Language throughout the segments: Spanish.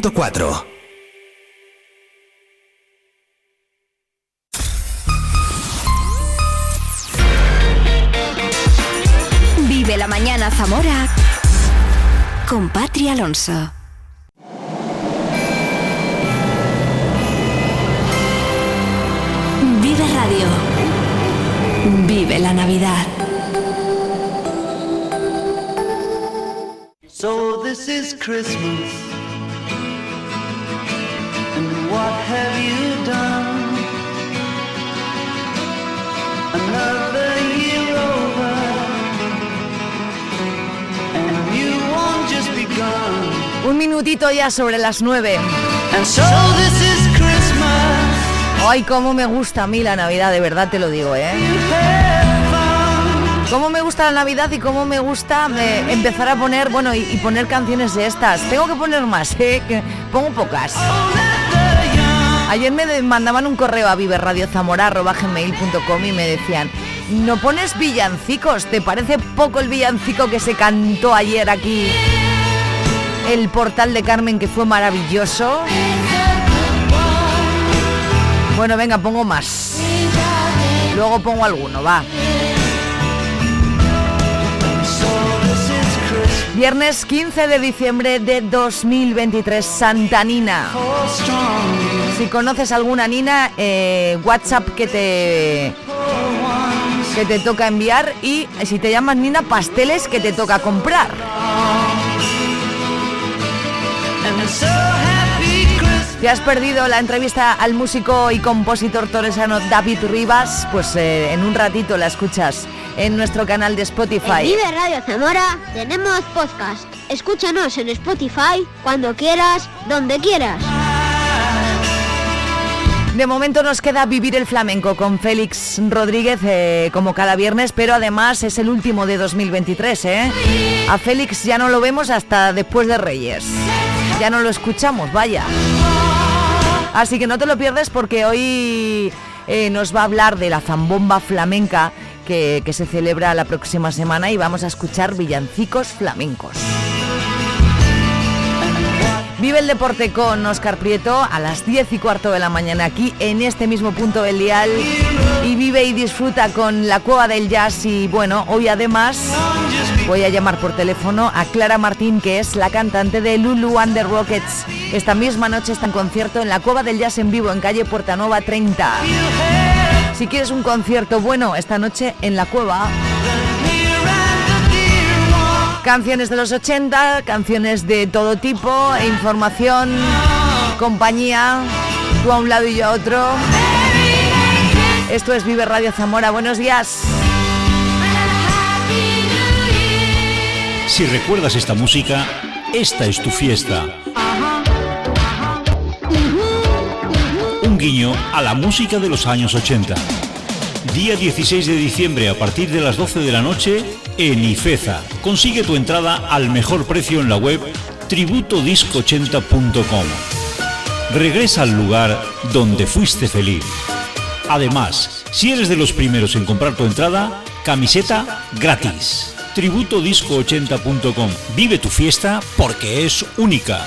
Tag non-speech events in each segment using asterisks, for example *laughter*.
4 Vive la mañana Zamora con Patri Alonso. Vive Radio. Vive la Navidad. So this is Christmas. And what have you done? Another year over. And you won't just begun. Un minutito ya sobre las 9. And so this is Christmas. Ay, cómo me gusta a mí la Navidad, de verdad te lo digo, ¿eh? Cómo me gusta la Navidad y cómo me gusta eh, empezar a poner, bueno, y, y poner canciones de estas. Tengo que poner más, ¿eh? Que pongo pocas. Ayer me mandaban un correo a viverradiozamora.gmail.com y me decían, no pones villancicos, ¿te parece poco el villancico que se cantó ayer aquí? El portal de Carmen que fue maravilloso. Bueno, venga, pongo más. Luego pongo alguno, va. Viernes 15 de diciembre de 2023, Santa Nina. Si conoces alguna Nina, eh, WhatsApp que te que te toca enviar y si te llamas Nina, pasteles que te toca comprar. ¿Te has perdido la entrevista al músico y compositor toresano David Rivas? Pues eh, en un ratito la escuchas en nuestro canal de En Spotify. Vive Radio Zamora tenemos podcast. Escúchanos en Spotify cuando quieras, donde quieras. De momento nos queda vivir el flamenco con Félix Rodríguez eh, como cada viernes, pero además es el último de 2023. ¿eh? A Félix ya no lo vemos hasta después de Reyes. Ya no lo escuchamos, vaya. Así que no te lo pierdes porque hoy eh, nos va a hablar de la zambomba flamenca que, se celebra la próxima semana y vamos a escuchar villancicos flamencos. Vive el deporte con Oscar Prieto a las 10 y cuarto de la mañana aquí en este mismo punto del dial y vive y disfruta con la cueva del jazz y bueno, hoy además voy a llamar por teléfono a Clara Martín que es la cantante de Lulu and the Rockets. Esta misma noche está en concierto en la cueva del jazz en vivo en calle Puerta Nueva 30. Si quieres un concierto bueno esta noche en la cueva, Canciones de los 80, canciones de todo tipo, información, compañía, tú a un lado y yo a otro. Esto es Vive Radio Zamora, buenos días. Si recuerdas esta música, esta es tu fiesta. Guiño a la música de los años 80. Día 16 de diciembre a partir de las 12 de la noche en Ifeza. Consigue tu entrada al mejor precio en la web tributodisco80.com. Regresa al lugar donde fuiste feliz. Además, si eres de los primeros en comprar tu entrada, camiseta gratis. Tributodisco80.com. Vive tu fiesta porque es única.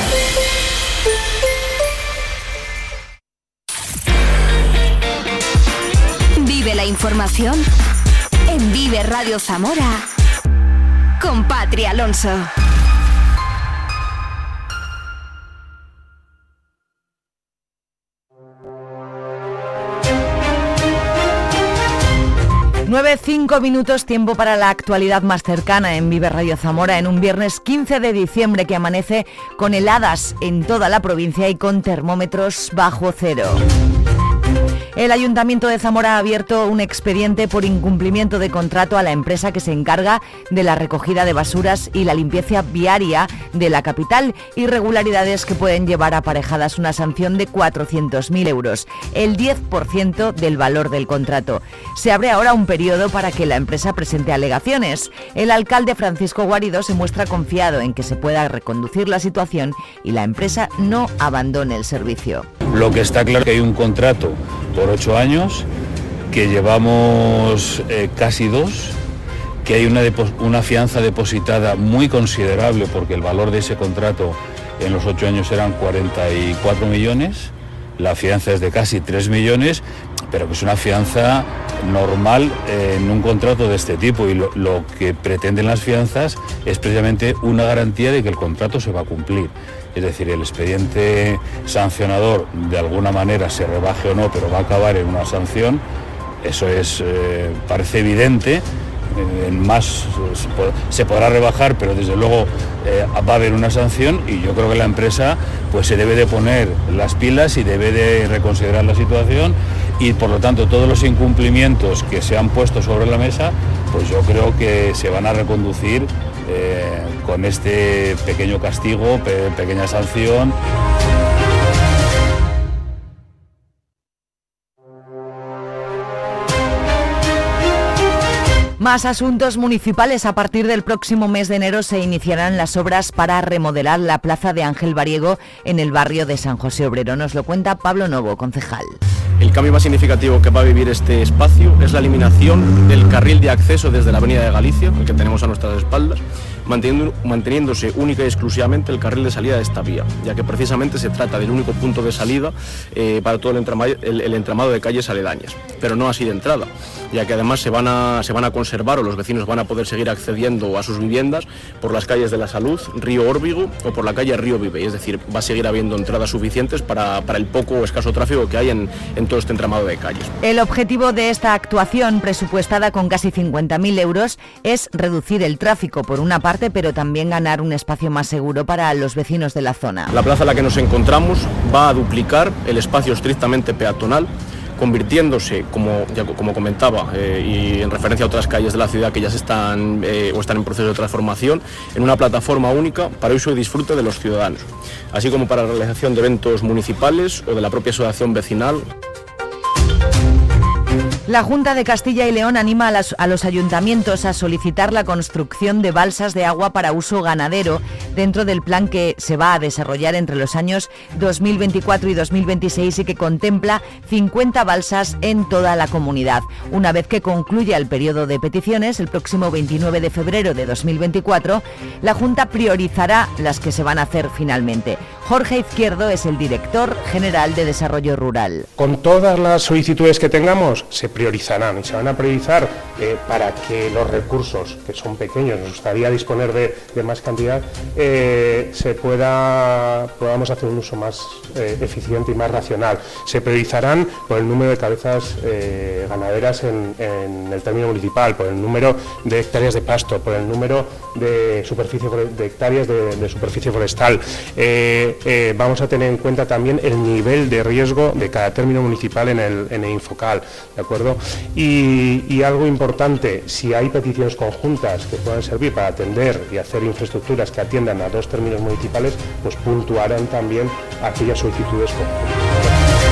la información en Vive Radio Zamora con Patria Alonso. Nueve, cinco minutos, tiempo para la actualidad más cercana en Vive Radio Zamora, en un viernes 15 de diciembre que amanece con heladas en toda la provincia y con termómetros bajo cero. El Ayuntamiento de Zamora ha abierto un expediente por incumplimiento de contrato a la empresa que se encarga de la recogida de basuras y la limpieza viaria de la capital, irregularidades que pueden llevar aparejadas una sanción de 400.000 euros, el 10% del valor del contrato. Se abre ahora un periodo para que la empresa presente alegaciones. El alcalde Francisco Guarido se muestra confiado en que se pueda reconducir la situación y la empresa no abandone el servicio. Lo que está claro es que hay un contrato por ocho años, que llevamos eh, casi dos, que hay una, una fianza depositada muy considerable porque el valor de ese contrato en los ocho años eran 44 millones, la fianza es de casi 3 millones, pero que es una fianza normal eh, en un contrato de este tipo y lo, que pretenden las fianzas es precisamente una garantía de que el contrato se va a cumplir. Es decir, el expediente sancionador de alguna manera se rebaje o no, pero va a acabar en una sanción, eso es, eh, parece evidente. Eh, más se podrá rebajar, pero desde luego va a haber una sanción y yo creo que la empresa pues se debe de poner las pilas y debe de reconsiderar la situación y por lo tanto todos los incumplimientos que se han puesto sobre la mesa, pues yo creo que se van a reconducir eh, con este pequeño castigo, pe pequeña sanción. Más asuntos municipales. A partir del próximo mes de enero se iniciarán las obras para remodelar la plaza de Ángel Variego en el barrio de San José Obrero. Nos lo cuenta Pablo Novo, concejal. El cambio más significativo que va a vivir este espacio es la eliminación del carril de acceso desde la Avenida de Galicia, el que tenemos a nuestras espaldas, manteniendo, manteniéndose única y exclusivamente el carril de salida de esta vía, ya que precisamente se trata del único punto de salida eh, para todo el entramado, de calles aledañas, pero no así de entrada, ya que además se van, a, se van a conservar o los vecinos van a poder seguir accediendo a sus viviendas por las calles de la Salud, Río Órbigo o por la calle Río Vive, es decir, va a seguir habiendo entradas suficientes para, para el poco o escaso tráfico que hay en, en todo este entramado de calles. El objetivo de esta actuación, presupuestada con casi 50.000 euros, es reducir el tráfico por una parte, pero también ganar un espacio más seguro para los vecinos de la zona. La plaza en la que nos encontramos va a duplicar el espacio estrictamente peatonal convirtiéndose, como, como comentaba, eh, y en referencia a otras calles de la ciudad que ya se están eh, o están en proceso de transformación, en una plataforma única para uso y disfrute de los ciudadanos, así como para la realización de eventos municipales o de la propia asociación vecinal. La Junta de Castilla y León anima a, los ayuntamientos a solicitar la construcción de balsas de agua para uso ganadero dentro del plan que se va a desarrollar entre los años 2024 y 2026 y que contempla 50 balsas en toda la comunidad. Una vez que concluya el periodo de peticiones, el próximo 29 de febrero de 2024, la Junta priorizará las que se van a hacer finalmente. Jorge Izquierdo es el director general de Desarrollo Rural. Con todas las solicitudes que tengamos, se priorizarán y se van a priorizar eh, para que los recursos, que son pequeños, nos gustaría disponer de, de más cantidad, eh, se pueda, podamos hacer un uso más eh, eficiente y más racional. Se priorizarán por el número de cabezas ganaderas en, el término municipal, por el número de hectáreas de pasto, por el número de, superficie, de hectáreas de, de superficie forestal. Vamos a tener en cuenta también el nivel de riesgo de cada término municipal en el, en el Infocal. ¿de Y, y, algo importante, si hay peticiones conjuntas que puedan servir para atender y hacer infraestructuras que atiendan a dos términos municipales, pues puntuarán también aquellas solicitudes conjuntas.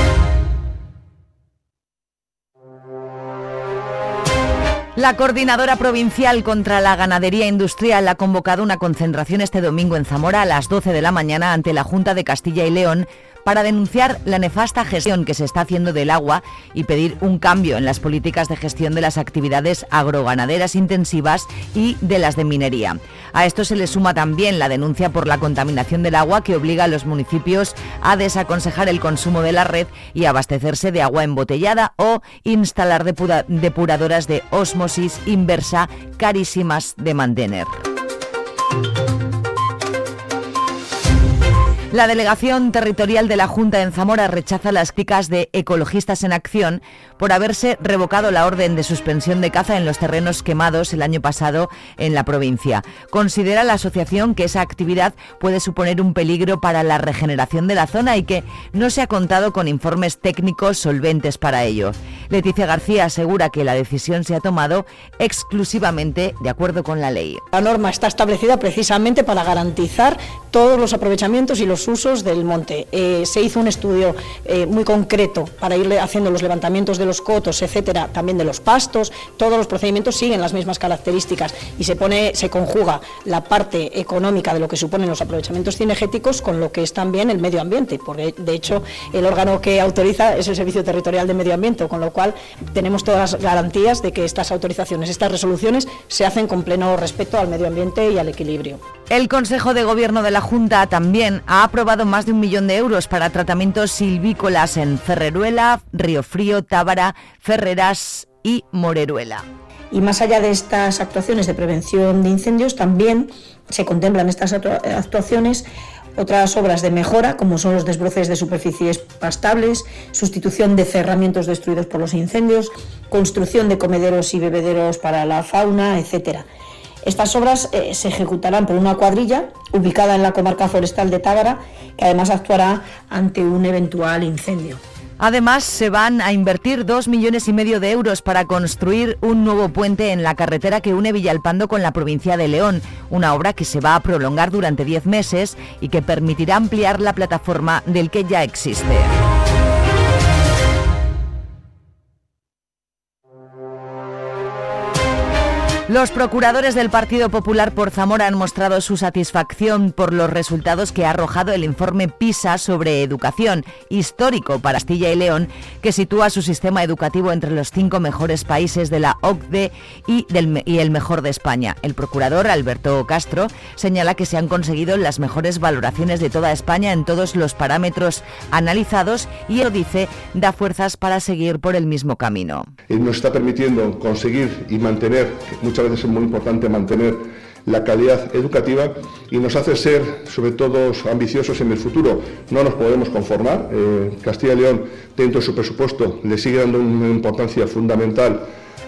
La Coordinadora Provincial contra la Ganadería Industrial ha convocado una concentración este domingo en Zamora a las 12 de la mañana ante la Junta de Castilla y León para denunciar la nefasta gestión que se está haciendo del agua y pedir un cambio en las políticas de gestión de las actividades agroganaderas intensivas y de las de minería. A esto se le suma también la denuncia por la contaminación del agua que obliga a los municipios a desaconsejar el consumo de la red y abastecerse de agua embotellada o instalar depuradoras de osmosis inversa carísimas de mantener. La delegación territorial de la Junta en Zamora rechaza las críticas de Ecologistas en Acción por haberse revocado la orden de suspensión de caza en los terrenos quemados el año pasado en la provincia. Considera la asociación que esa actividad puede suponer un peligro para la regeneración de la zona y que no se ha contado con informes técnicos solventes para ello. Leticia García asegura que la decisión se ha tomado exclusivamente de acuerdo con la ley. La norma está establecida precisamente para garantizar todos los aprovechamientos y los usos del monte. Eh, se hizo un estudio eh, muy concreto para ir haciendo los levantamientos de los cotos, etcétera, también de los pastos. Todos los procedimientos siguen las mismas características y se pone, se conjuga la parte económica de lo que suponen los aprovechamientos cinegéticos con lo que es también el medio ambiente, porque de hecho el órgano que autoriza es el Servicio Territorial de Medio Ambiente, con lo cual tenemos todas las garantías de que estas autorizaciones, estas resoluciones se hacen con pleno respeto al medio ambiente y al equilibrio. El Consejo de Gobierno de la Junta también ha aprobado más de un millón de euros para tratamientos silvícolas en Ferreruela, Río Frío, Tábara, Ferreras y Moreruela. Y más allá de estas actuaciones de prevención de incendios, también se contemplan estas actuaciones otras obras de mejora, como son los desbroces de superficies pastables, sustitución de cerramientos destruidos por los incendios, construcción de comederos y bebederos para la fauna, etcétera. Estas obras eh, se ejecutarán por una cuadrilla ubicada en la comarca forestal de Tágara, que además actuará ante un eventual incendio. Además, se van a invertir dos millones y medio de euros para construir un nuevo puente en la carretera que une Villalpando con la provincia de León, una obra que se va a prolongar durante diez meses y que permitirá ampliar la plataforma del que ya existe. Los procuradores del Partido Popular por Zamora han mostrado su satisfacción por los resultados que ha arrojado el informe PISA sobre educación, histórico para Castilla y León, que sitúa su sistema educativo entre los cinco mejores países de la OCDE y, el mejor de España. El procurador Alberto Castro señala que se han conseguido las mejores valoraciones de toda España en todos los parámetros analizados y, él dice, da fuerzas para seguir por el mismo camino. Nos está permitiendo conseguir y mantener muchas veces es muy importante mantener la calidad educativa y nos hace ser, sobre todo, ambiciosos en el futuro. No nos podemos conformar. Eh, Castilla y León, dentro de su presupuesto, le sigue dando una importancia fundamental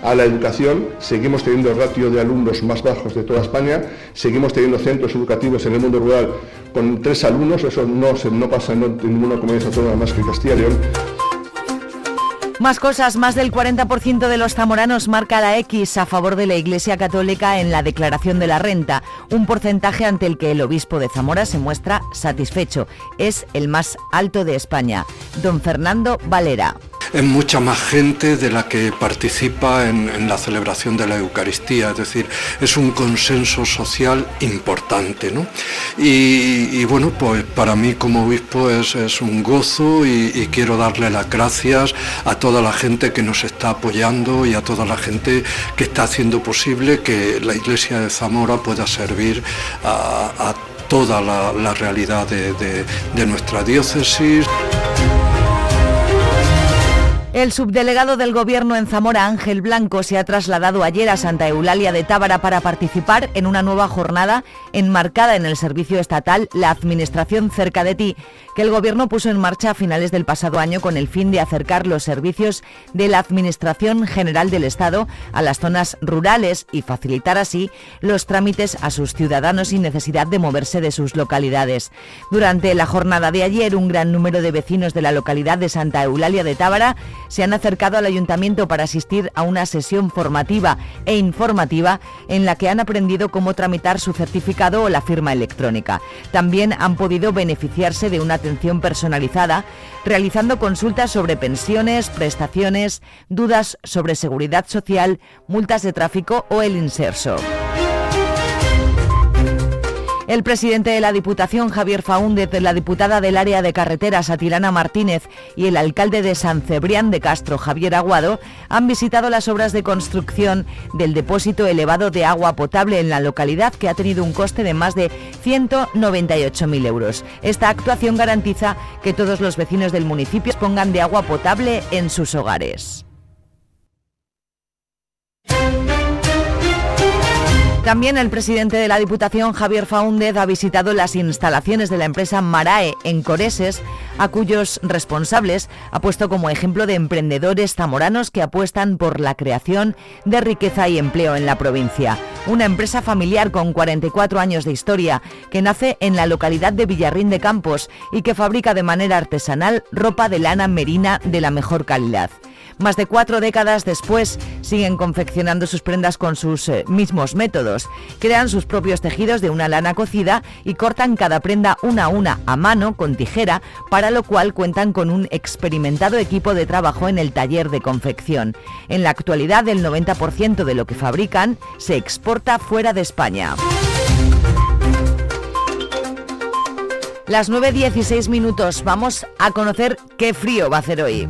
a la educación. Seguimos teniendo el ratio de alumnos más bajos de toda España. Seguimos teniendo centros educativos en el mundo rural con tres alumnos. Eso no, no pasa en ninguna comunidad autónoma más que Castilla y León. Más cosas, más del 40% de los zamoranos marca la X a favor de la Iglesia Católica en la declaración de la renta, un porcentaje ante el que el obispo de Zamora se muestra satisfecho. Es el más alto de España. Don Fernando Valera es mucha más gente de la que participa en, la celebración de la Eucaristía, es decir, es un consenso social importante. ¿no? Y, bueno, pues para mí como obispo es, un gozo y, quiero darle las gracias a toda la gente que nos está apoyando y a toda la gente que está haciendo posible que la Iglesia de Zamora pueda servir a, toda la, realidad de nuestra diócesis. El subdelegado del Gobierno en Zamora, Ángel Blanco, se ha trasladado ayer a Santa Eulalia de Tábara para participar en una nueva jornada enmarcada en el servicio estatal La Administración cerca de ti, que el Gobierno puso en marcha a finales del pasado año con el fin de acercar los servicios de la Administración General del Estado a las zonas rurales y facilitar así los trámites a sus ciudadanos sin necesidad de moverse de sus localidades. Durante la jornada de ayer, un gran número de vecinos de la localidad de Santa Eulalia de Tábara se han acercado al ayuntamiento para asistir a una sesión formativa e informativa en la que han aprendido cómo tramitar su certificado o la firma electrónica. También han podido beneficiarse de una atención personalizada, realizando consultas sobre pensiones, prestaciones, dudas sobre seguridad social, multas de tráfico o el inserso. El presidente de la Diputación, Javier Faúndez, la diputada del área de carreteras, Atilana Martínez, y el alcalde de San Cebrián de Castro, Javier Aguado, han visitado las obras de construcción del depósito elevado de agua potable en la localidad, que ha tenido un coste de más de 198.000 euros. Esta actuación garantiza que todos los vecinos del municipio pongan de agua potable en sus hogares. También el presidente de la Diputación, Javier Faúndez, ha visitado las instalaciones de la empresa Marae en Coreses, a cuyos responsables ha puesto como ejemplo de emprendedores zamoranos que apuestan por la creación de riqueza y empleo en la provincia. Una empresa familiar con 44 años de historia que nace en la localidad de Villarrín de Campos y que fabrica de manera artesanal ropa de lana merina de la mejor calidad. Más de cuatro décadas después siguen confeccionando sus prendas con sus eh, mismos métodos. Crean sus propios tejidos de una lana cocida y cortan cada prenda una a una a mano con tijera, para lo cual cuentan con un experimentado equipo de trabajo en el taller de confección. En la actualidad el 90% de lo que fabrican se exporta fuera de España. Las 9.16 minutos, vamos a conocer qué frío va a hacer hoy.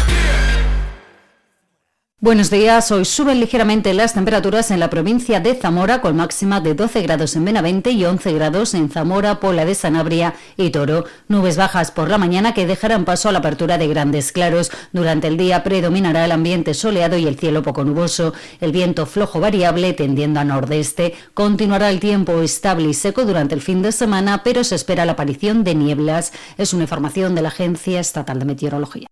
Buenos días, hoy suben ligeramente las temperaturas en la provincia de Zamora con máxima de 12 grados en Benavente y 11 grados en Zamora, Pola de Sanabria y Toro. Nubes bajas por la mañana que dejarán paso a la apertura de grandes claros. Durante el día predominará el ambiente soleado y el cielo poco nuboso. El viento flojo variable tendiendo a nordeste. Continuará el tiempo estable y seco durante el fin de semana, pero se espera la aparición de nieblas. Es una información de la Agencia Estatal de Meteorología.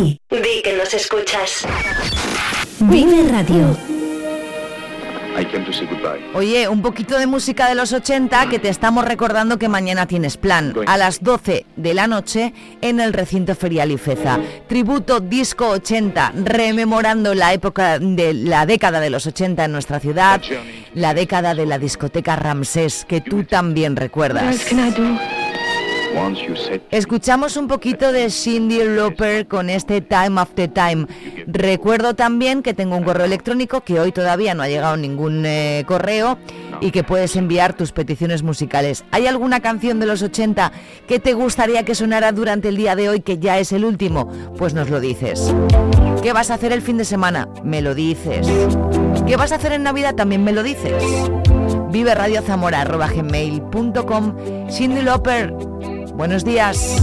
Di que nos escuchas. Vive Radio. Oye, un poquito de música de los 80 que te estamos recordando que mañana tienes plan. A las 12 de la noche en el recinto ferial Ifeza. Tributo Disco 80, rememorando la época de la década de los 80 en nuestra ciudad, la década de la discoteca Ramsés, que tú también recuerdas. Escuchamos un poquito de Cindy Lauper con este Time After Time. Recuerdo también que tengo un correo electrónico que hoy todavía no ha llegado ningún eh, correo y que puedes enviar tus peticiones musicales. ¿Hay alguna canción de los 80 que te gustaría que sonara durante el día de hoy que ya es el último? Pues nos lo dices. ¿Qué vas a hacer el fin de semana? Me lo dices. ¿Qué vas a hacer en Navidad? También me lo dices. Vive Radio Zamora, gmail.com. Cindy Lauper, buenos días.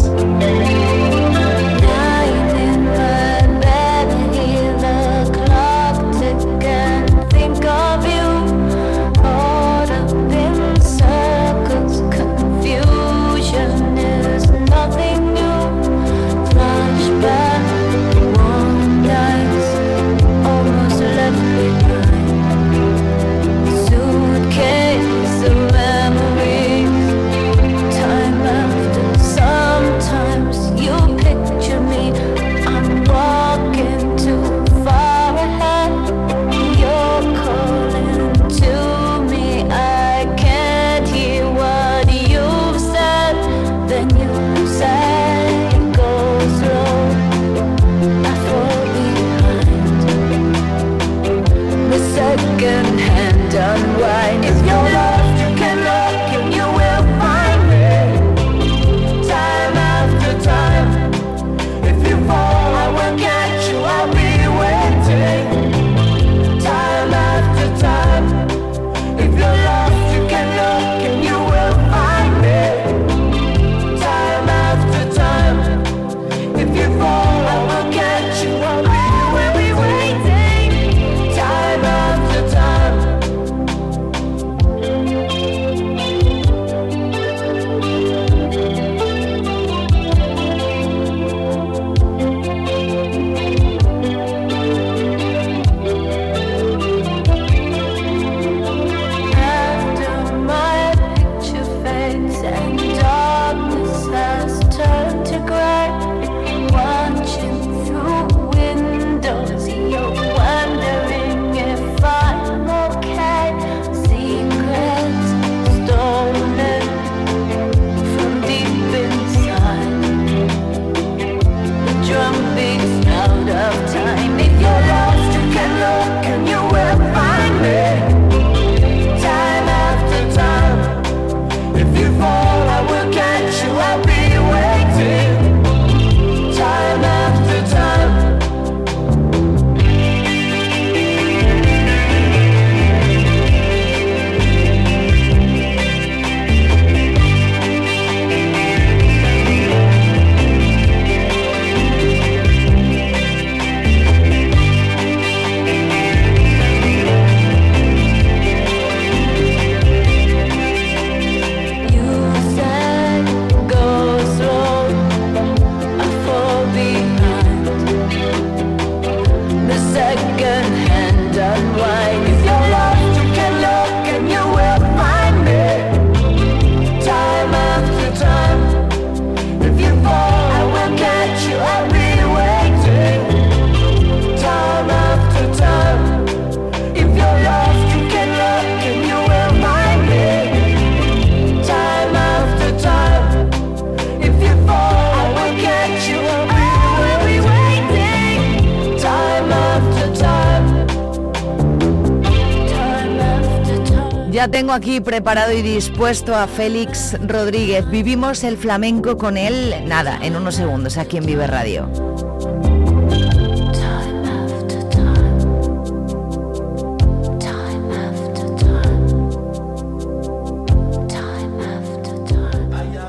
Ya tengo aquí preparado y dispuesto a Félix Rodríguez. Vivimos el flamenco con él, nada, en unos segundos aquí en Vive Radio.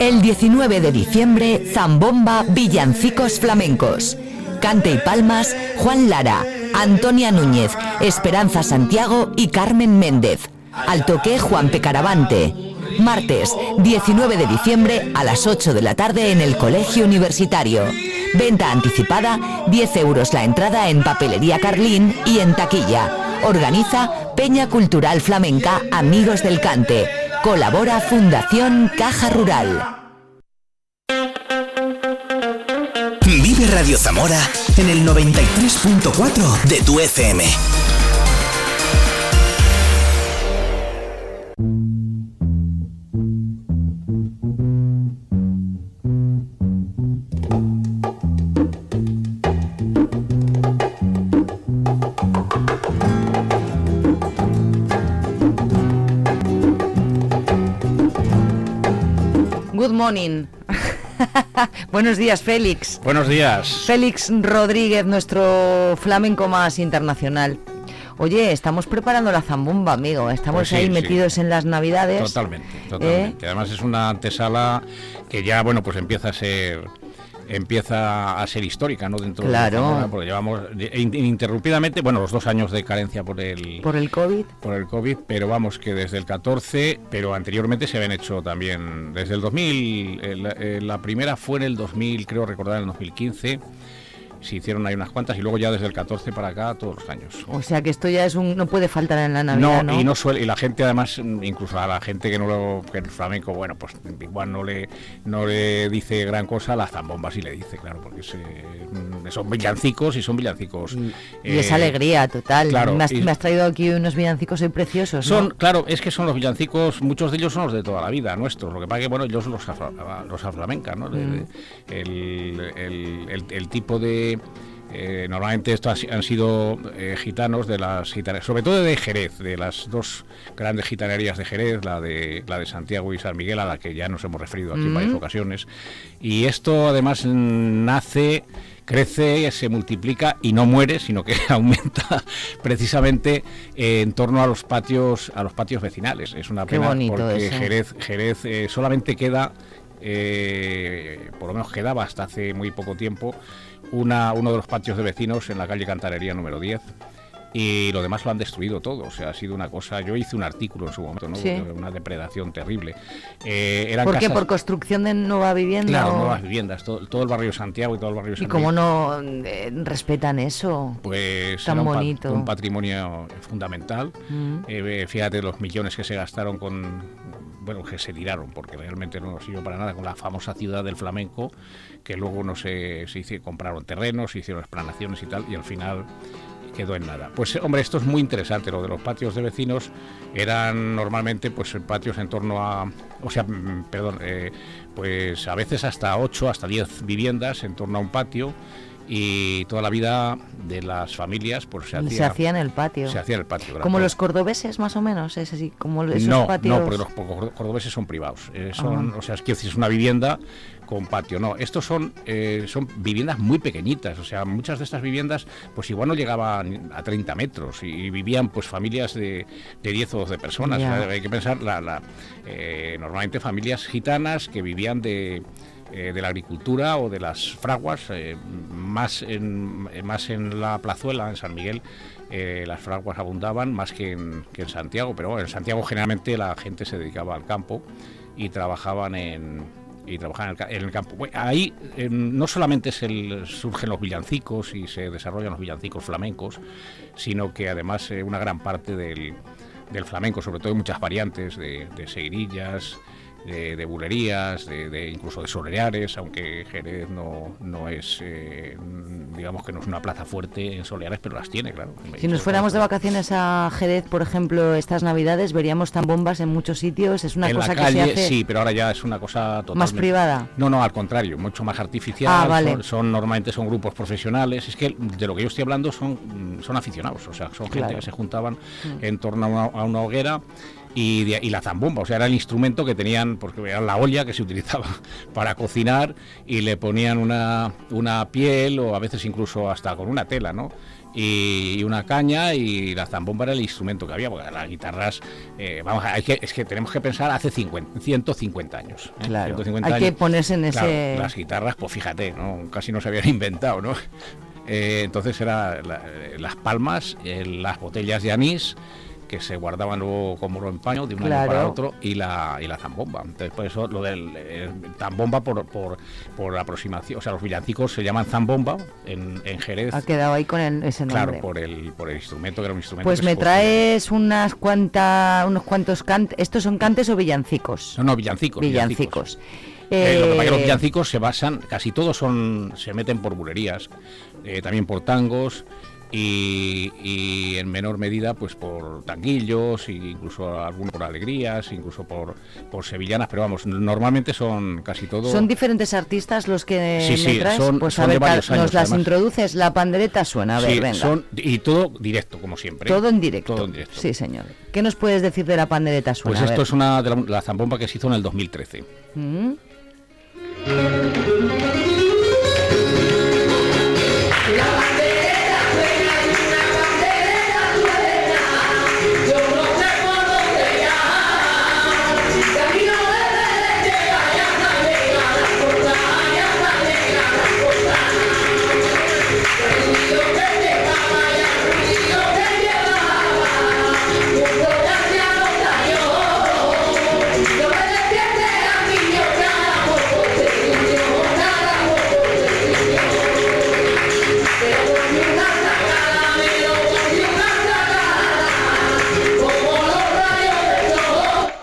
El 19 de diciembre, Zambomba Villancicos Flamencos. Cante y palmas, Juan Lara, Antonia Núñez, Esperanza Santiago y Carmen Méndez. Al toque, Juan Pecaravante. Martes, 19 de diciembre a las 8 de la tarde en el Colegio Universitario. Venta anticipada, 10 euros la entrada en Papelería Carlín y en taquilla. Organiza Peña Cultural Flamenca Amigos del Cante. Colabora Fundación Caja Rural. Vive Radio Zamora en el 93.4 de tu FM. Morning. *laughs* Buenos días, Félix. Buenos días. Félix Rodríguez, nuestro flamenco más internacional. Oye, estamos preparando la zambomba, amigo. Estamos Pues sí, ahí sí. metidos en las navidades. Totalmente, ¿Eh? totalmente. Además es una antesala que ya, bueno, pues empieza a ser empieza a ser histórica, ¿no? Dentro de Claro. Zamora, porque llevamos de- in- ininterrumpidamente, bueno, los dos años de carencia por el Por el COVID. por el COVID, pero vamos que desde el 14, pero anteriormente se habían hecho también desde el 2000, eh, la, eh, la primera fue en el 2000, creo recordar en el 2015. Se hicieron ahí unas cuantas y luego ya desde el 14 para acá todos los años. O sea que esto ya es un. No puede faltar en la Navidad, ¿no? No, y no suele, y la gente además, mm, incluso a la gente que no lo, que el flamenco, bueno, pues igual no le no le dice gran cosa, la zambomba sí le dice, claro, porque se- mm, son villancicos y son villancicos. Y es eh, alegría total. claro, me, has, y- me has traído aquí unos villancicos hoy preciosos. ¿no? Son, claro, es que son los villancicos, muchos de ellos son los de toda la vida, nuestros. Lo que pasa que, bueno, ellos los, afla- los aflamencan, ¿no? El, el- el- el tipo de... eh, normalmente estos han sido eh, gitanos de las gitanerías, sobre todo de Jerez, de las dos grandes gitanerías de Jerez, la de, la de Santiago y San Miguel, a la que ya nos hemos referido aquí en varias Mm. ocasiones. Y esto además mm, nace crece, se multiplica y no muere, sino que *laughs* aumenta precisamente eh, en torno a los patios, a los patios vecinales. Es una pena porque eso. Jerez, Jerez solamente queda, eh, por lo menos quedaba hasta hace muy poco tiempo, una, uno de los patios de vecinos en la calle Cantarería número 10. Y lo demás lo han destruido todo, o sea, ha sido una cosa. Yo hice un artículo en su momento, ¿no? Sí. Una depredación terrible. Eh, eran ¿Por qué? casas- ¿Por construcción de nueva vivienda? Claro, o- nuevas viviendas, todo, todo el barrio Santiago y todo el barrio ¿Y San cómo no eh, respetan eso? Pues Tan bonito. un patrimonio fundamental. Mm. Eh, fíjate los millones que se gastaron con, bueno, que se tiraron, porque realmente no nos sirvió para nada con la famosa ciudad del flamenco, que luego no se, se hizo, compraron terrenos, se hicieron explanaciones y tal, y al final quedó en nada. Pues hombre, esto es muy interesante, lo de los patios de vecinos eran normalmente pues patios en torno a, o sea, mm, perdón, eh, pues a veces hasta 8, hasta 10 viviendas en torno a un patio y toda la vida de las familias pues se hacía, se hacía en el patio. se hacía en el patio. Como los cordobeses, más o menos, es así, como esos no, patios. no, porque los cordobeses son privados. eh, son, Ah. O sea, es que es una vivienda con patio. No, estos son, eh, son viviendas muy pequeñitas. O sea, muchas de estas viviendas, pues igual no llegaban a 30 metros y, vivían pues familias de, de 10 o 12 personas. Ya. O sea, hay que pensar, la, la, eh, normalmente familias gitanas que vivían de eh, de la agricultura o de las fraguas, eh, más, en, eh, más en la plazuela, en San Miguel, las fraguas abundaban más que en, Santiago, pero en Santiago generalmente la gente se dedicaba al campo y trabajaban en, y trabajaban en el, campo. Ahí no solamente surgen los villancicos y se desarrollan los villancicos flamencos, sino que además una gran parte del, del flamenco, sobre todo hay muchas variantes de, de de, de bulerías, de, de incluso de soleares, aunque Jerez no, no es, eh, digamos que no es una plaza fuerte en soleares, pero las tiene, claro. Si nos fuéramos de vacaciones a Jerez, por ejemplo, estas navidades, veríamos tan bombas en muchos sitios. Es una en cosa la calle, que se hace sí, pero ahora ya es una cosa totalmente... más privada. No, no, al contrario, mucho más artificial. Ah, vale. son, son- normalmente son grupos profesionales. Es que de lo que yo estoy hablando son, son aficionados, o sea, son gente que se juntaban Mm. en torno a una, a una hoguera y, de- y la zambomba, o sea, era el instrumento que tenían, porque era la olla que se utilizaba *laughs* para cocinar y le ponían una, una piel o a veces incluso hasta con una tela, ¿no? Y, una caña y la zambomba era el instrumento que había, porque las guitarras, eh, vamos, hay que, es que tenemos que pensar hace 50, 150 años. ¿eh? Claro, 150 hay que ponerse en Claro, ese- las guitarras, pues fíjate, ¿no? casi no se habían *laughs* inventado, ¿no? Eh, entonces era la- eh, las palmas, las botellas de anís que se guardaban luego como en paño de un año Claro. para otro y la, y la zambomba. Entonces por eso lo del eh, zambomba por, por, por aproximación, o sea los villancicos se llaman zambomba en, en Jerez. Ha quedado ahí con el- ese nombre. Claro, por el, por el instrumento que era un instrumento. Pues que me traes unas cuantas, unos cuantos cantes. ¿Estos son cantes o villancicos? No, no, villancicos. Villancicos. Eh, lo que pasa es que los Eh, villancicos se basan, casi todos son, se meten por bulerías, eh, también por tangos y, y en menor medida pues por tanguillos, e incluso algunos por alegrías, incluso por, por sevillanas, pero vamos, normalmente son casi todos. Son diferentes artistas los que Sí, sí, traes. son- pues son a de ver, varios nos las además. introduces. La pandereta suena, a ver, Sí, venga. son- y todo directo, como siempre. Todo en directo. Todo en directo. Sí, señor. ¿Qué nos puedes decir de la pandereta suena? Pues esto es una de la, la zambomba que se hizo en el 2013. Mm.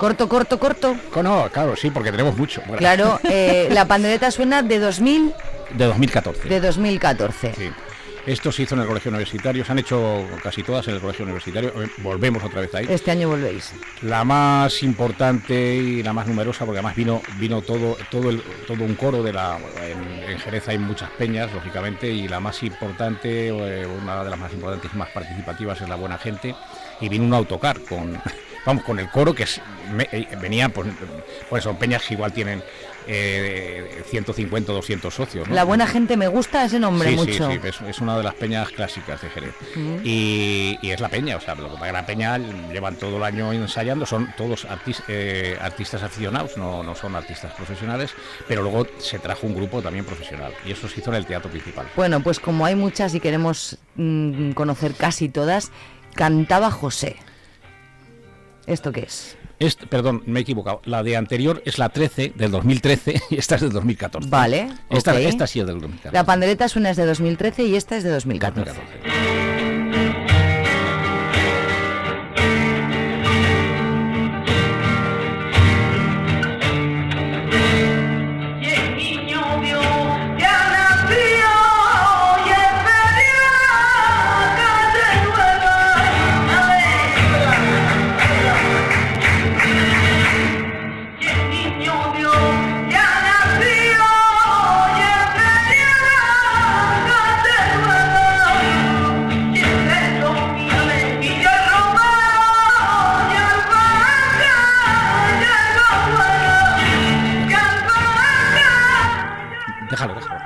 Corto, corto, corto. No, claro, sí, porque tenemos mucho. Bueno, Claro, *laughs* eh, la pandereta suena de 2000, De 2014. de 2014. Sí. Esto se hizo en el colegio universitario, se han hecho casi todas en el colegio universitario. Eh, Volvemos otra vez ahí. Este año volvéis. La más importante y la más numerosa, porque además vino vino todo todo el, todo un coro de la en, en Jerez hay muchas peñas, lógicamente, y la más importante, eh, una de las más importantes y más participativas es la Buena Gente, y vino un autocar con vamos con el coro que es, me- eh, venía pues, pues son peñas que igual tienen eh, 150 o 200 socios. ¿no? La buena gente me gusta ese nombre Sí, mucho. Sí, sí, es, es una de las peñas clásicas de Jerez. Mm. Y, y es la peña, o sea, lo que pasa es que la peña llevan todo el año ensayando, son todos artis- eh, artistas aficionados, no, no son artistas profesionales, pero luego se trajo un grupo también profesional y eso se hizo en el teatro principal. Bueno, pues como hay muchas y queremos mm, conocer casi todas, cantaba José. ¿Esto qué es? Este, perdón, me he equivocado. La de anterior es la 13 del 2013 *laughs* y esta es del 2014. Vale. Esta, okay. esta sí es del 2014. La pandereta es una es de 2013 y esta es de 2014. 2014.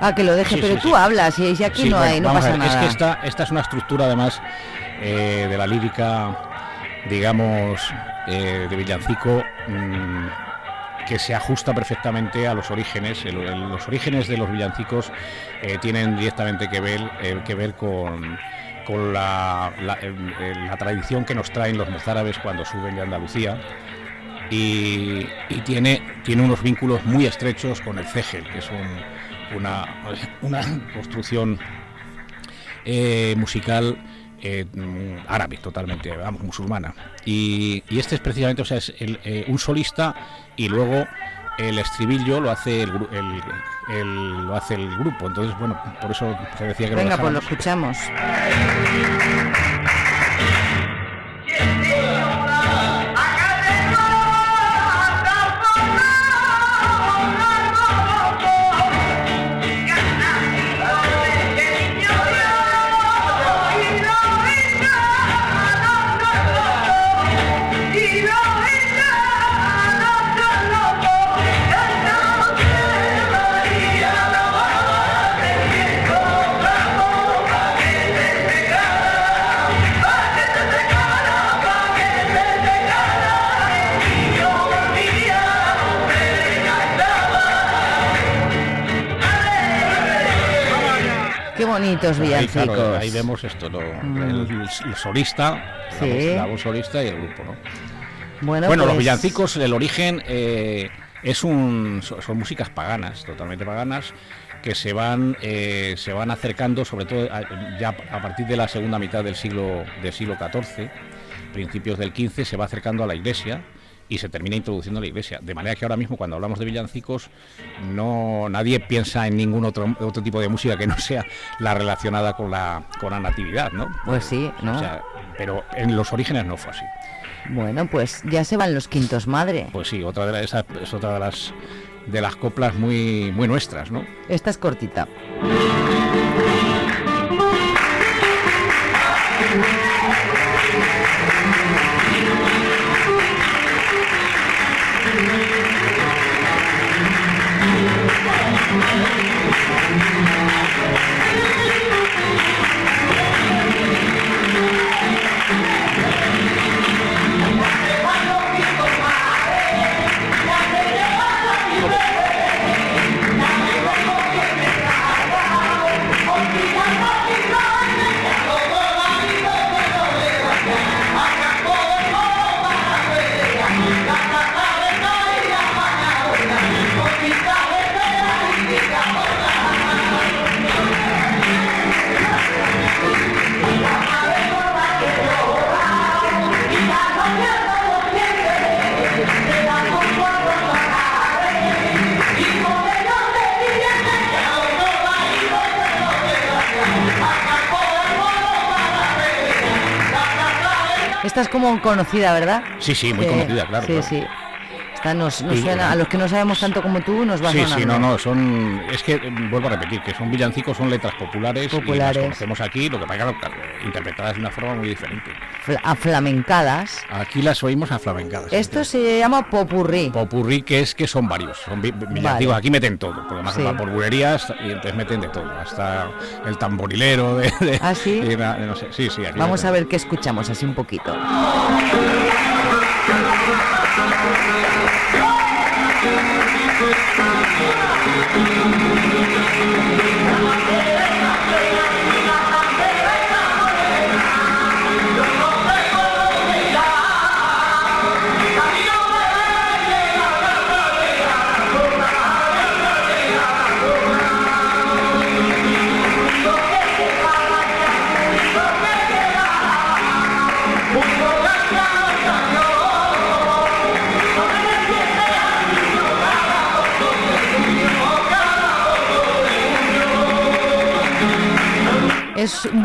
Ah, que lo deje, Sí, pero sí, tú sí. hablas y, y aquí no bueno, hay, no pasa nada. Es que esta, esta es una estructura además eh, de la lírica, digamos, eh, de villancico mm, que se ajusta perfectamente a los orígenes. El- el- los orígenes de los villancicos eh, tienen directamente que ver, que ver con con la, la tradición que nos traen los mozárabes cuando suben de Andalucía y, y tiene, tiene unos vínculos muy estrechos con el cegel, que es un- una, una construcción eh, musical eh, árabe totalmente, vamos, musulmana. Y, y este es precisamente, o sea, es el, eh, un solista y luego el estribillo lo hace el, el- el- lo hace el grupo. Entonces, bueno, por eso se decía que lo Venga, pues lo escuchamos. Bonitos Ahí, villancicos. claro, ahí vemos esto, lo- Mm. el, el solista, la voz- la voz solista y el grupo, ¿no? Bueno, Bueno, los pues- villancicos, el origen eh, es un, son, son músicas paganas, totalmente paganas, que se van eh, se van acercando, sobre todo a- ya a partir de la segunda mitad del siglo del siglo XIV, principios del XV, se va acercando a la Iglesia y se termina introduciendo la Iglesia. De manera que ahora mismo cuando hablamos de villancicos no nadie piensa en ningún otro otro tipo de música que no sea la relacionada con la con la natividad, ¿no? Pues sí, ¿no? O sea, pero en los orígenes no fue así. Bueno, pues ya se van los quintos madre. Pues sí, otra de la- esa es otra de las de las coplas muy muy nuestras, ¿no? Esta es cortita. Como conocida, ¿verdad? Sí, sí, muy Eh, conocida, claro. Sí, claro. sí. Esta nos, nos Y- suena, a los que no sabemos tanto como tú, nos va Sí, sonando. sí, no, no, son, es que vuelvo a repetir, que son villancicos, son letras populares, y Populares. las conocemos aquí, lo que pasa claro, interpretadas de una forma muy diferente. Fla- aflamencadas. Aquí las oímos aflamencadas. Esto se llama popurrí. Popurrí, que es que son varios, son aquí meten todo, porque además Sí. van por bulerías y entonces meten de todo, hasta el tamborilero de, de- ¿Ah, sí? y la- de no sé, sí, sí, aquí Vamos a ver qué escuchamos así un poquito.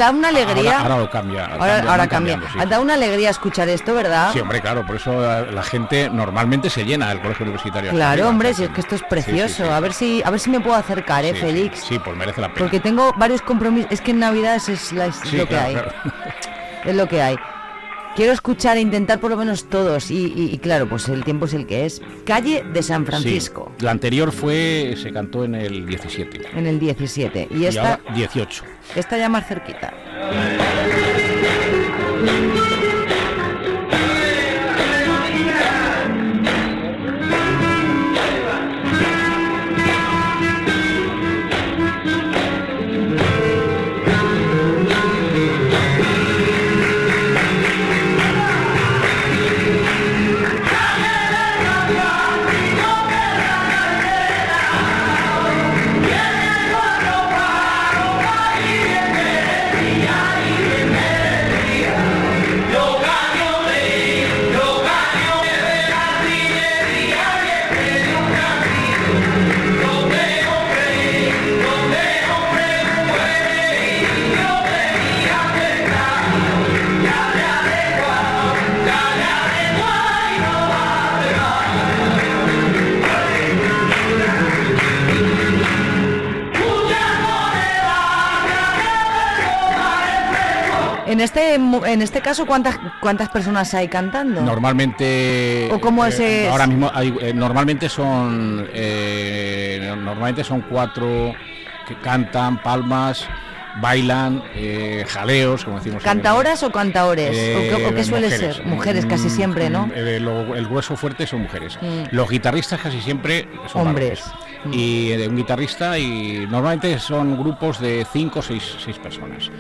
Da una alegría. Ahora, ahora lo cambia. Ahora, cambia, ahora cambia. sí. Da una alegría escuchar esto, ¿verdad? Sí, hombre, claro, por eso eh, la gente normalmente se llena el colegio universitario. Claro, arriba, hombre, si es que esto es precioso. sí, sí. A ver si a ver si me puedo acercar, ¿eh, Félix? Sí, pues merece la pena. Porque tengo varios compromisos. Es que en Navidad es, es la- es lo que claro, hay. claro. Es lo que hay. Quiero escuchar e intentar por lo menos todos. Y, y- y claro, pues el tiempo es el que es. Calle de San Francisco, Sí, la anterior fue, se cantó en el 17. en el 17. Y Y esta, ahora 18. esta ya más cerquita. En este en este caso, ¿cuántas cuántas personas hay cantando? Normalmente. ¿O cómo es eh, es? Ahora mismo hay, eh, normalmente son. eh, normalmente son cuatro que cantan, palmas, bailan, eh, jaleos, como decimos. ¿Cantaoras o cantaores? ¿O qué, o qué Eh, suele mujeres. ser? Mujeres casi siempre, ¿no? Mm, eh, lo- el grueso fuerte son mujeres. Mm. Los guitarristas casi siempre son Hombres. varones. Y de un guitarrista y normalmente son grupos de 5 o 6 personas.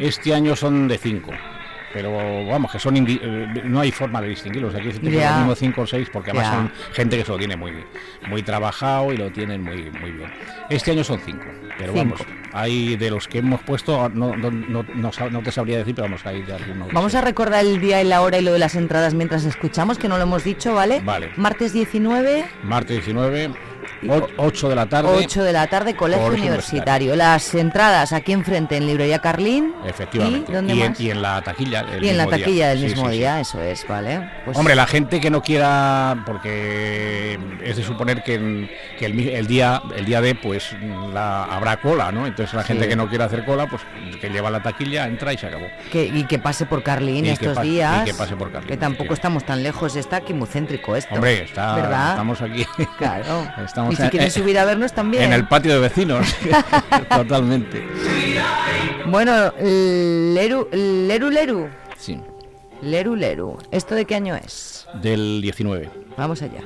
Este año son de 5. Pero vamos, que son indi- eh, no hay forma de distinguirlos. Aquí se Ya. los mismos 5 o 6 porque además Ya. son gente que se lo tiene muy, muy trabajado y lo tienen muy, muy bien. Este año son 5. Pero Cinco. vamos, hay de los que hemos puesto, no, no, no, no no te sabría decir, pero vamos, hay de algunos. Vamos a recordar el día y la hora y lo de las entradas mientras escuchamos, que no lo hemos dicho, ¿vale? Vale. Martes 19, Martes 19, 8 de la tarde. 8 de la tarde, Colegio Universitario. Las entradas aquí enfrente en Librería Carlín. Efectivamente. ¿Y en, más? y en la taquilla. el Y en la día. taquilla del Sí, mismo sí, sí. día, eso es, ¿vale? Pues- Hombre, la gente que no quiera, porque es de suponer que, que el, el día el día de pues la, habrá cola, ¿no? Entonces la gente que no quiera hacer cola, pues que lleva la taquilla, entra y se acabó. que, y que pase por Carlín Y estos y días. que pase por Carlín, Que tampoco estamos tan lejos, está aquí muy céntrico esto. Hombre, está, ¿verdad? estamos aquí. Claro. *laughs* Estamos y si en- quieres eh, subir a vernos también. En el patio de vecinos. *laughs* Totalmente. Bueno, Leru, Leru Leru. Sí. Leru Leru. ¿Esto de qué año es? Del 19. Vamos allá.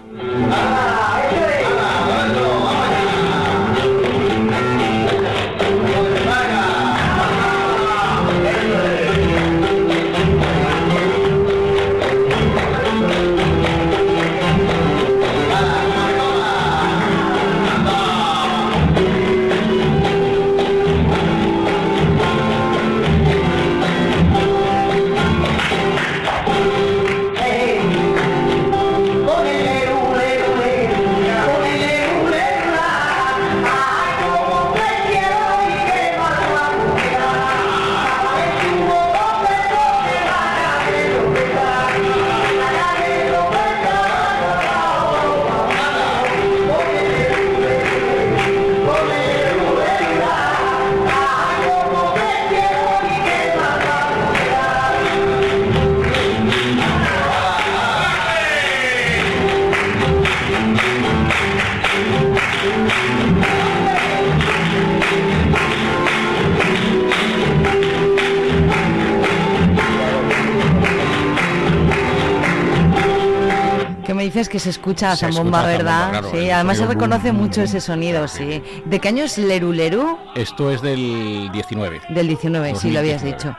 Que se escucha a Zambomba, verdad? Claro, sí, además se reconoce boom, mucho ese sonido, sí. ¿De qué año es Leru Leru? Esto es del 19. Del 19, sí, lo habías 2019. dicho.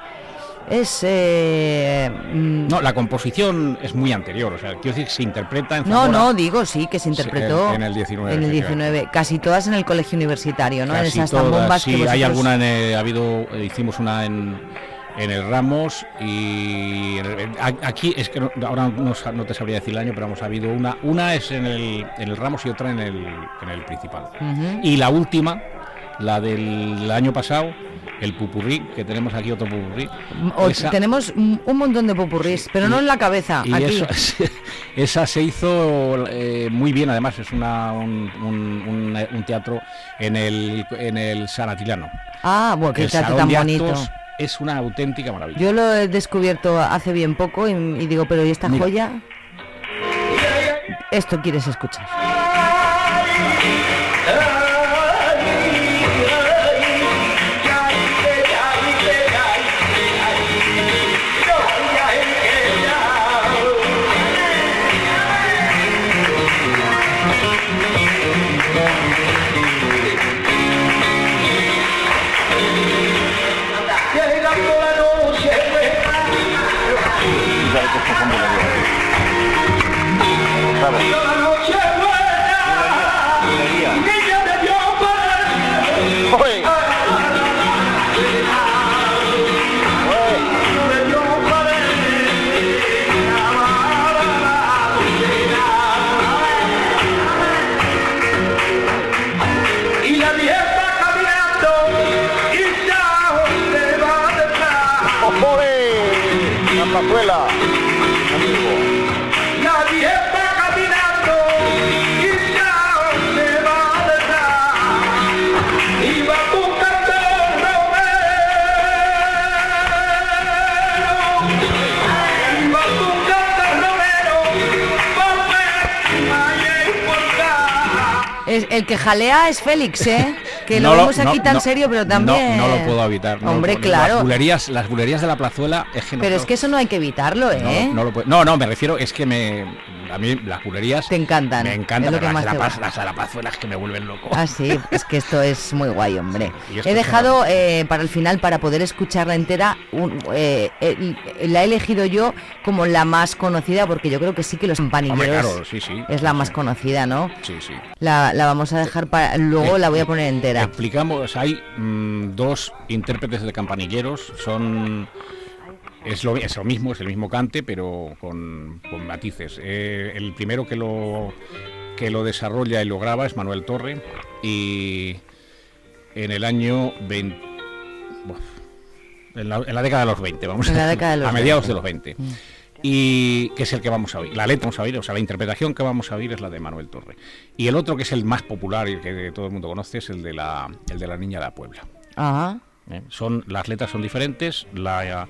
Es. eh, mm, No, la composición es muy anterior, o sea, quiero decir, se interpreta en no, Zamora. no, digo sí, que se interpretó en- en el 19, en el 19, casi todas en el colegio universitario, ¿no? en Casi esas todas, sí, que hay vosotros- alguna en el- ha habido, eh, hicimos una en, en el Ramos y el- aquí es que no- ahora no, te sabría decir el año, pero ha habido una, una es en el, en el Ramos y otra en el, en el principal. Y la última, la del año pasado, el Pupurrí, que tenemos aquí otro Pupurrí. O- esa- Tenemos un montón de popurrís, pero no en la cabeza, y aquí. eso- *laughs* esa se hizo eh, muy bien, además es una, un, un- un- un teatro en el, en el San Atilano. Ah, bueno, qué El teatro tan bonito. actos Es una auténtica maravilla. Yo lo he descubierto hace bien poco y, y digo, pero ¿y esta Mira. joya? Esto quieres escuchar. El que jalea es Félix, ¿eh? Que lo No vemos aquí no, tan no, serio, pero no, también... No, lo puedo evitar. no Hombre, claro. Las bulerías, las bulerías de la plazuela es que no Pero es que eso no hay que evitarlo, no, ¿eh? no lo puedo- no, no, me refiero, es que me A mí las bulerías Te encantan. me encantan, pero las, más te zarapa- gusta. las que me vuelven loco. Ah, sí, es que esto es muy guay, hombre. *laughs* He dejado eh, para el final, para poder escucharla entera, un- eh, la he elegido yo como la más conocida, porque yo creo que sí que los campanilleros claro, sí, sí. es la más conocida, ¿no? Sí, sí. La, la vamos a dejar para... Luego la voy a poner entera. Explicamos, hay mm, dos intérpretes de campanilleros, son es lo, es lo mismo, es el mismo cante, pero con, con matices. Eh, el primero que lo que lo desarrolla y lo graba es Manuel Torre y en el año 20, Buah, en, la, en la década de los 20, vamos En la a, década de los a mediados 20. de los 20. Y que es el que vamos a oír. La letra vamos a oír, o sea, la interpretación que vamos a oír es la de Manuel Torre. Y el otro que es el más popular y el que todo el mundo conoce es el de la, el de la Niña de la Puebla. Ajá. ¿Eh? Son, las letras son diferentes, la,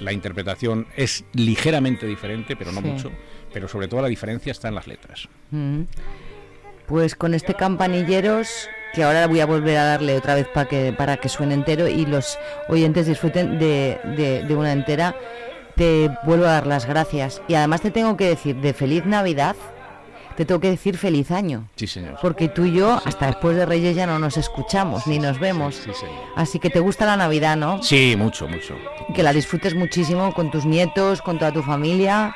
la interpretación es ligeramente diferente, pero no Sí. mucho. Pero sobre todo la diferencia está en las letras. Mm. Pues con este campanilleros que ahora voy a volver a darle otra vez para que para que suene entero y los oyentes disfruten de, de- de una entera, te vuelvo a dar las gracias. Y además te tengo que decir de feliz Navidad, te tengo que decir feliz año. Sí, señor. Porque tú y yo, hasta después de Reyes, ya no nos escuchamos ni nos vemos. Sí, señor. Así que te gusta la Navidad, ¿no? Sí, mucho, mucho. Que la disfrutes muchísimo con tus nietos, con toda tu familia.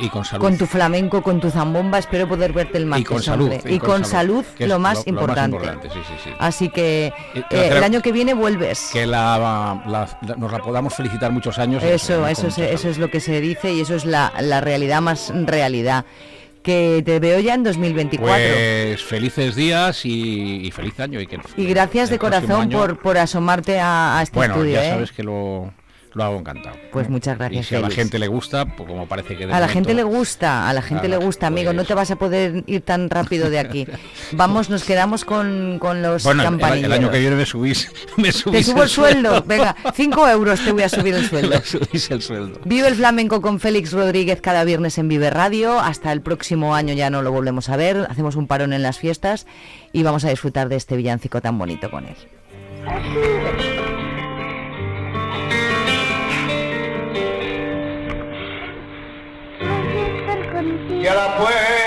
Y con salud. Con tu flamenco, con tu zambomba, espero poder verte el martes. y con salud. Y, con, salud, que es lo, más importante. sí, sí, sí. Así que eh, tercera- el año que viene vuelves. Que la, la- la- nos la podamos felicitar muchos años. Eso, eso, es, eso es lo que se dice y eso es la realidad más realidad. Que te veo ya en 2024. Pues felices días y, y feliz año. Y, que y gracias de corazón por, por asomarte a, a este Bueno, estudio. ya ¿eh? sabes que lo, lo hago encantado. Pues muchas gracias, Y si a la Félix. gente le gusta, pues como parece que... de A la momento- gente le gusta, a la gente le gusta, amigo. No te vas a poder ir tan rápido de aquí. *laughs* Vamos, nos quedamos con, con los Bueno, el- el, campanilleros. el año que viene me subís, *laughs* me Te subís subo el sueldo. Venga, 5 euros te voy a subir el *laughs* sueldo. Me subís el sueldo. Vive el flamenco con Félix Rodríguez cada viernes en Vive Radio. Hasta el próximo año ya no lo volvemos a ver. Hacemos un parón en las fiestas y vamos a disfrutar de este villancico tan bonito con él. Y a la puerta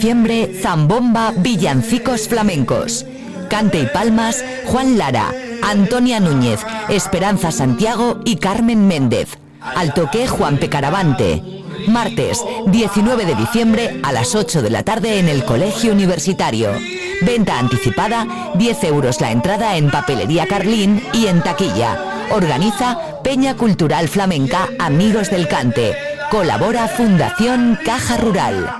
diciembre, Zambomba, Villancicos Flamencos. Cante y Palmas, Juan Lara, Antonia Núñez, Esperanza Santiago y Carmen Méndez. Al toque, Juan Pecaravante. Martes, 19 de diciembre a las 8 de la tarde en el Colegio Universitario. Venta anticipada, 10 euros la entrada en Papelería Carlín y en taquilla. Organiza Peña Cultural Flamenca Amigos del Cante. Colabora Fundación Caja Rural.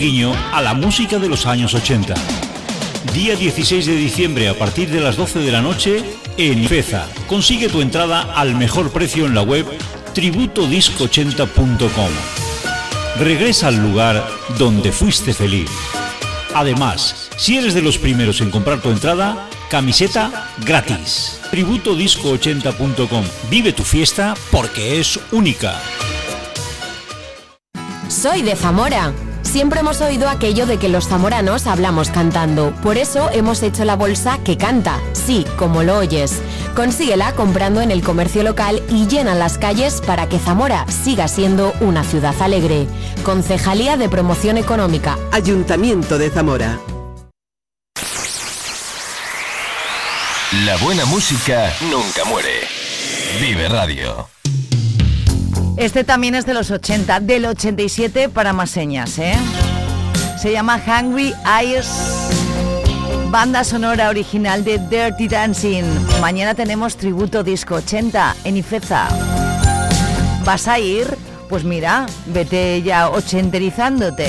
A la música de los años 80. Día 16 de diciembre a partir de las 12 de la noche en Ifeza. Consigue tu entrada al mejor precio en la web tributodisco80.com. Regresa al lugar donde fuiste feliz. Además, si eres de los primeros en comprar tu entrada, camiseta gratis. Tributodisco80.com. Vive tu fiesta porque es única. Soy de Zamora. Siempre hemos oído aquello de que los zamoranos hablamos cantando. Por eso hemos hecho la bolsa que canta. Sí, como lo oyes. Consíguela comprando en el comercio local y llena las calles para que Zamora siga siendo una ciudad alegre. Concejalía de Promoción Económica. Ayuntamiento de Zamora. La buena música nunca muere. Vive Radio. Este también es de los 80, del 87 para más señas, ¿eh? Se llama Hungry Eyes, banda sonora original de Dirty Dancing. Mañana tenemos tributo disco 80 en Ifeza. ¿Vas a ir? Pues mira, vete ya ochenterizándote.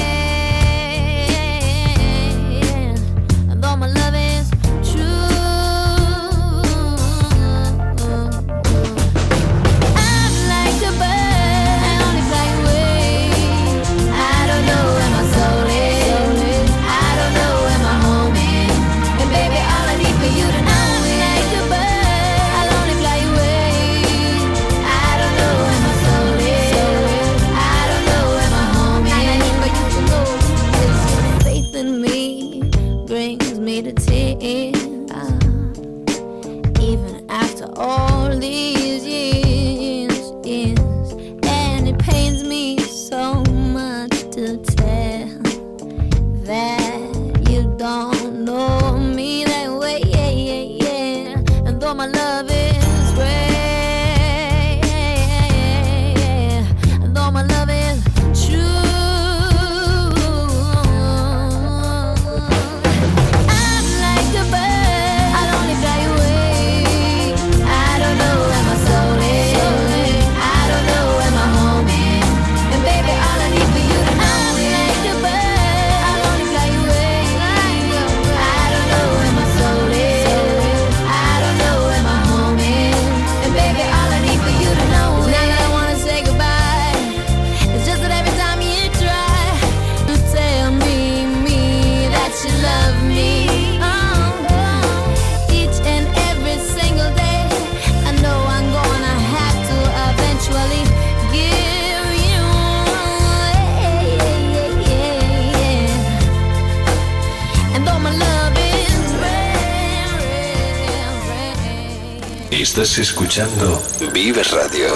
Radio.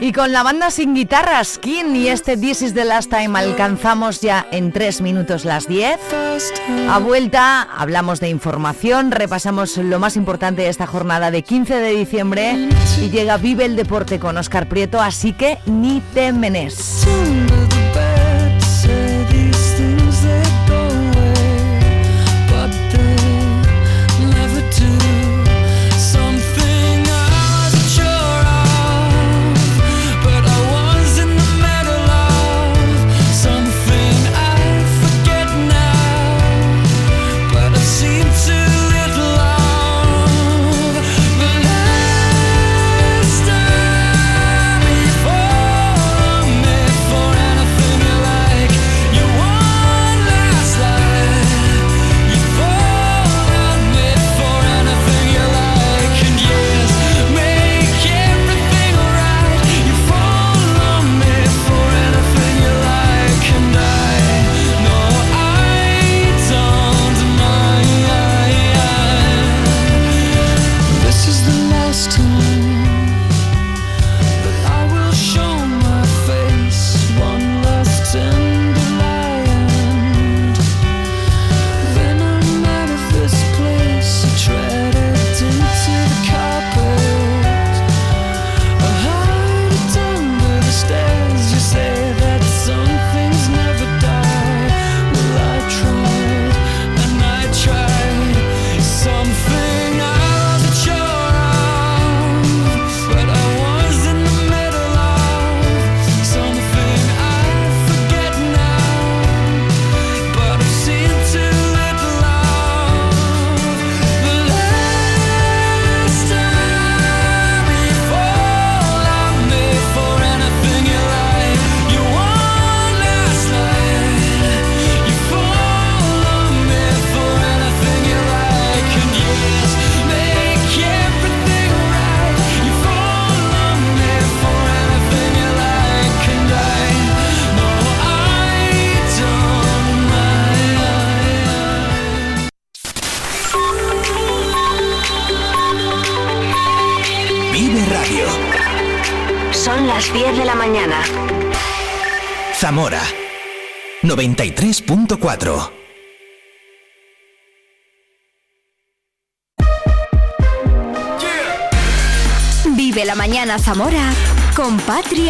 Y con la banda sin guitarras, Skin y este This is the last time alcanzamos ya en 3 minutos las 10. A vuelta hablamos de información, repasamos lo más importante de esta jornada de 15 de diciembre y llega Vive el Deporte con Oscar Prieto, así que ni te menes. Zamora con Patria